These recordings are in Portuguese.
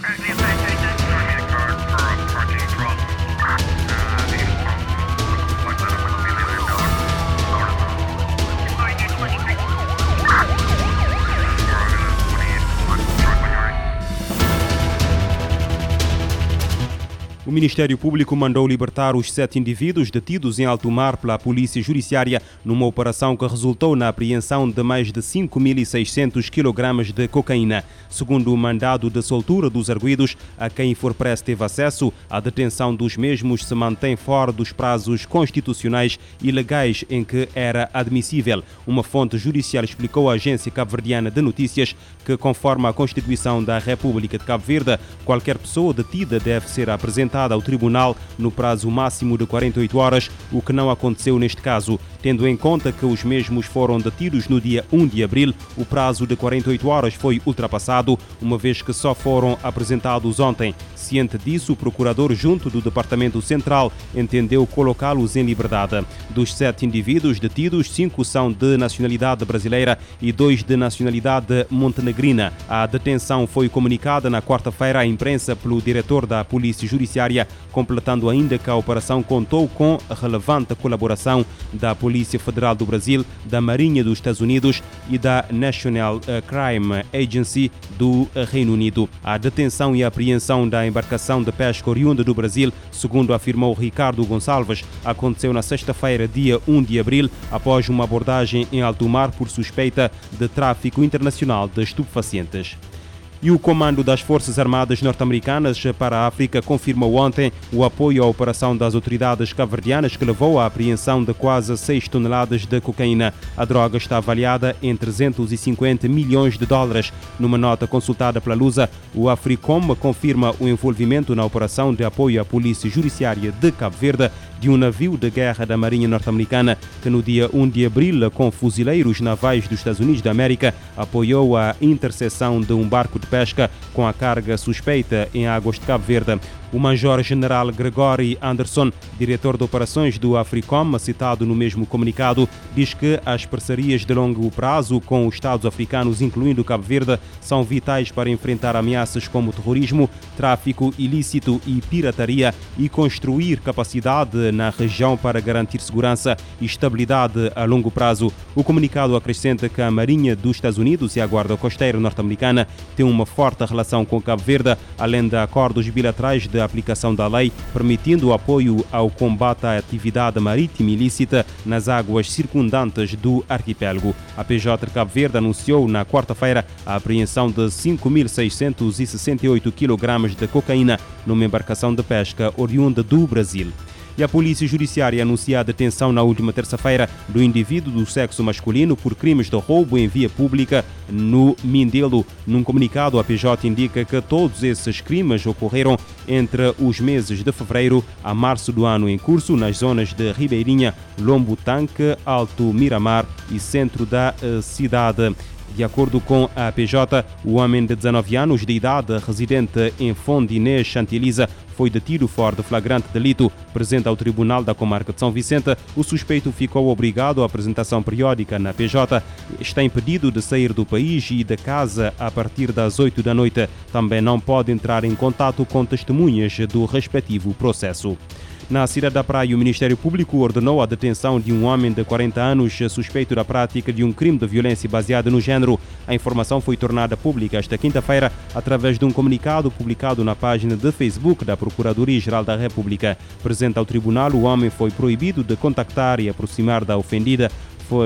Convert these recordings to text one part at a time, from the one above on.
O Ministério Público mandou libertar os sete indivíduos detidos em alto mar pela Polícia Judiciária numa operação que resultou na apreensão de mais de 5.600 kg de cocaína. Segundo o mandado de soltura dos arguídos, a quem for preso teve acesso, a detenção dos mesmos se mantém fora dos prazos constitucionais e legais em que era admissível. Uma fonte judicial explicou à agência cabo-verdiana de notícias que, conforme a Constituição da República de Cabo Verde, qualquer pessoa detida deve ser apresentada apresentada ao tribunal no prazo máximo de 48 horas, o que não aconteceu neste caso. Tendo em conta que os mesmos foram detidos no dia 1 de abril, o prazo de 48 horas foi ultrapassado, uma vez que só foram apresentados ontem. Ciente disso, o procurador, junto do Departamento Central, entendeu colocá-los em liberdade. Dos sete indivíduos detidos, cinco são de nacionalidade brasileira e dois de nacionalidade montenegrina. A detenção foi comunicada na quarta-feira à imprensa pelo diretor da Polícia Judiciária, completando ainda que a operação contou com a relevante colaboração da Polícia Federal do Brasil, da Marinha dos Estados Unidos e da National Crime Agency do Reino Unido. A detenção e apreensão da embarcação de pesca oriunda do Brasil, segundo afirmou Ricardo Gonçalves, aconteceu na sexta-feira, dia 1 de abril, após uma abordagem em alto mar por suspeita de tráfico internacional de estupefacientes. E o Comando das Forças Armadas Norte-Americanas para a África confirmou ontem o apoio à operação das autoridades cabo-verdianas que levou à apreensão de quase 6 toneladas de cocaína. A droga está avaliada em 350 milhões de dólares. Numa nota consultada pela Lusa, o Africom confirma o envolvimento na operação de apoio à Polícia Judiciária de Cabo Verde de um navio de guerra da Marinha Norte-Americana que no dia 1 de abril, com fuzileiros navais dos Estados Unidos da América, apoiou a interseção de um barco de pesca com a carga suspeita em águas de Cabo Verde. O Major-General Gregory Anderson, diretor de operações do AFRICOM, citado no mesmo comunicado, diz que as parcerias de longo prazo com os Estados africanos, incluindo Cabo Verde, são vitais para enfrentar ameaças como terrorismo, tráfico ilícito e pirataria e construir capacidade na região para garantir segurança e estabilidade a longo prazo. O comunicado acrescenta que a Marinha dos Estados Unidos e a Guarda Costeira norte-americana têm uma forte relação com Cabo Verde, além de acordos bilaterais de aplicação da lei, permitindo o apoio ao combate à atividade marítima ilícita nas águas circundantes do arquipélago. A PJ de Cabo Verde anunciou na quarta-feira a apreensão de 5.668 kg de cocaína numa embarcação de pesca oriunda do Brasil e a Polícia Judiciária anuncia a detenção na última terça-feira do indivíduo do sexo masculino por crimes de roubo em via pública no Mindelo. Num comunicado, a PJ indica que todos esses crimes ocorreram entre os meses de fevereiro a março do ano em curso nas zonas de Ribeirinha, Lombo Tanque, Alto Miramar e centro da uh, cidade. De acordo com a PJ, o homem de 19 anos de idade, residente em Fondinês, Chantiliza, foi detido fora de flagrante delito. Presente ao Tribunal da Comarca de São Vicente, o suspeito ficou obrigado à apresentação periódica na PJ. Está impedido de sair do país e da casa a partir das 8 da noite. Também não pode entrar em contato com testemunhas do respectivo processo. Na cidade da Praia, o Ministério Público ordenou a detenção de um homem de 40 anos suspeito da prática de um crime de violência baseada no género. A informação foi tornada pública esta quinta-feira através de um comunicado publicado na página de Facebook da Procuradoria-Geral da República. Presente ao tribunal, o homem foi proibido de contactar e aproximar da ofendida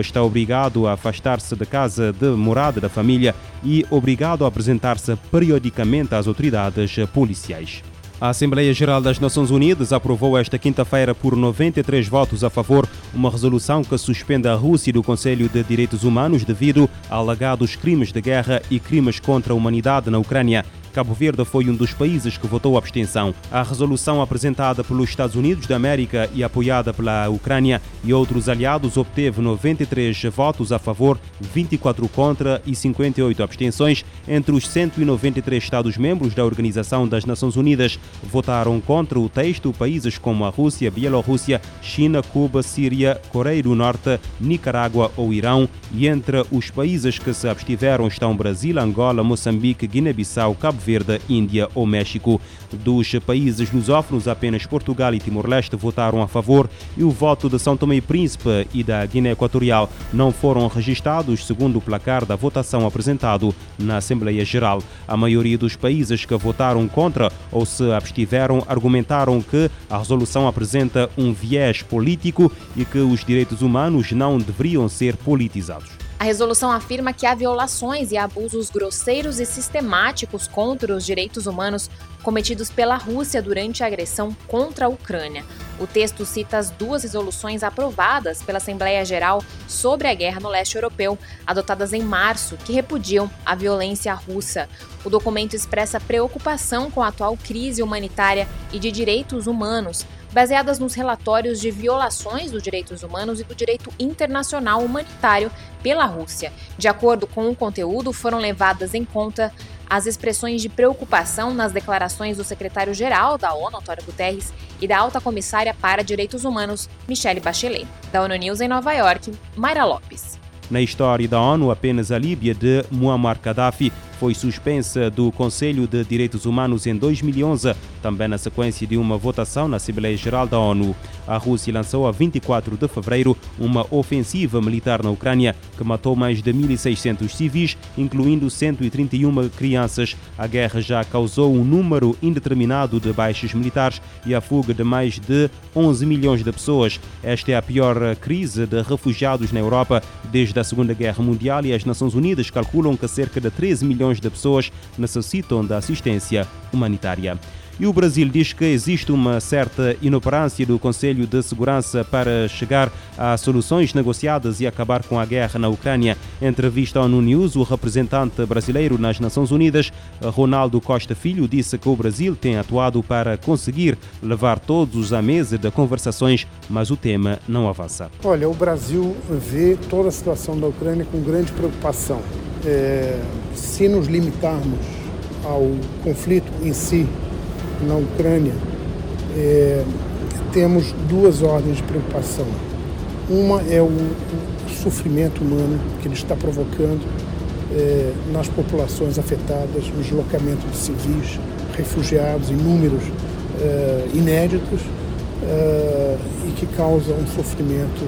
está obrigado a afastar-se da casa de morada da família e obrigado a apresentar-se periodicamente às autoridades policiais. A Assembleia Geral das Nações Unidas aprovou esta quinta-feira, por 93 votos a favor, uma resolução que suspende a Rússia do Conselho de Direitos Humanos devido a alegados crimes de guerra e crimes contra a humanidade na Ucrânia. Cabo Verde foi um dos países que votou abstenção. A resolução apresentada pelos Estados Unidos da América e apoiada pela Ucrânia e outros aliados obteve 93 votos a favor, 24 contra e 58 abstenções. Entre os 193 Estados-membros da Organização das Nações Unidas votaram contra o texto países como a Rússia, Bielorrússia, China, Cuba, Síria, Coreia do Norte, Nicarágua ou Irão. E entre os países que se abstiveram estão Brasil, Angola, Moçambique, Guiné-Bissau, Cabo Verde, Índia ou México. Dos países lusófonos, apenas Portugal e Timor-Leste votaram a favor e o voto de São Tomé e Príncipe e da Guiné Equatorial não foram registrados segundo o placar da votação apresentado na Assembleia Geral. A maioria dos países que votaram contra ou se abstiveram argumentaram que a resolução apresenta um viés político e que os direitos humanos não deveriam ser politizados. A resolução afirma que há violações e abusos grosseiros e sistemáticos contra os direitos humanos cometidos pela Rússia durante a agressão contra a Ucrânia. O texto cita as duas resoluções aprovadas pela Assembleia Geral sobre a guerra no leste europeu, adotadas em março, que repudiam a violência russa. O documento expressa preocupação com a atual crise humanitária e de direitos humanos baseadas nos relatórios de violações dos direitos humanos e do direito internacional humanitário pela Rússia. De acordo com o conteúdo, foram levadas em conta as expressões de preocupação nas declarações do secretário-geral da ONU, Antônio Guterres, e da alta comissária para direitos humanos, Michelle Bachelet. Da ONU News em Nova York, Mayra Lopes. Na história da ONU, apenas a Líbia de Muammar Gaddafi foi suspensa do Conselho de Direitos Humanos em 2011, também na sequência de uma votação na Assembleia Geral da ONU. A Rússia lançou a 24 de fevereiro uma ofensiva militar na Ucrânia que matou mais de 1.600 civis, incluindo 131 crianças. A guerra já causou um número indeterminado de baixas militares e a fuga de mais de 11 milhões de pessoas. Esta é a pior crise de refugiados na Europa desde a Segunda Guerra Mundial e as Nações Unidas calculam que cerca de 13 milhões milhões de pessoas necessitam da assistência humanitária. E o Brasil diz que existe uma certa inoperância do Conselho de Segurança para chegar a soluções negociadas e acabar com a guerra na Ucrânia. Em entrevista ao News, o representante brasileiro nas Nações Unidas, Ronaldo Costa Filho, disse que o Brasil tem atuado para conseguir levar todos à mesa de conversações, mas o tema não avança. Olha, o Brasil vê toda a situação da Ucrânia com grande preocupação. É, se nos limitarmos ao conflito em si, na Ucrânia, é, temos duas ordens de preocupação. Uma é o, o sofrimento humano que ele está provocando é, nas populações afetadas, no deslocamento de civis, refugiados em números é, inéditos é, e que causa um sofrimento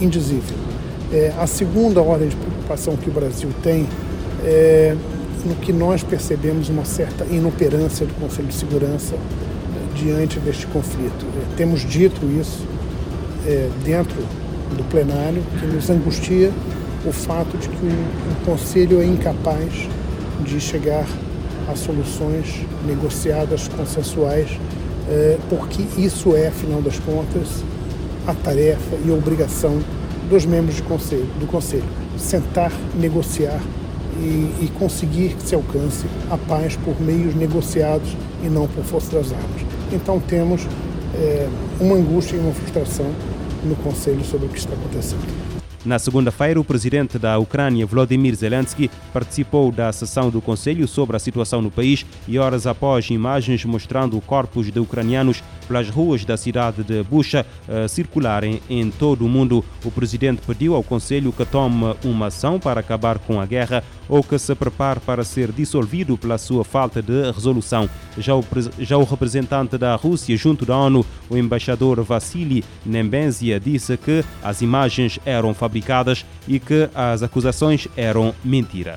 indizível. A segunda ordem de preocupação que o Brasil tem é no que nós percebemos uma certa inoperância do Conselho de Segurança é, diante deste conflito. É, temos dito isso é, dentro do plenário, que nos angustia o fato de que o, o Conselho é incapaz de chegar a soluções negociadas, consensuais, é, porque isso é, afinal das contas, a tarefa e a obrigação dos membros do Conselho, do conselho sentar, negociar e, e, conseguir que se alcance a paz por meios negociados e não por força das armas. Então temos é, uma angústia e uma frustração no Conselho sobre o que está acontecendo. Na segunda-feira, o presidente da Ucrânia, Volodymyr Zelensky, participou da sessão do Conselho sobre a situação no país e, horas após imagens mostrando corpos de ucranianos pelas ruas da cidade de Bucha uh, circularem em todo o mundo, o presidente pediu ao Conselho que tome uma ação para acabar com a guerra ou que se prepare para ser dissolvido pela sua falta de resolução. Já o, já o representante da Rússia junto da ONU, o embaixador Vassili Nembenzia, disse que as imagens eram fabricadas fabricadas e que as acusações eram mentira.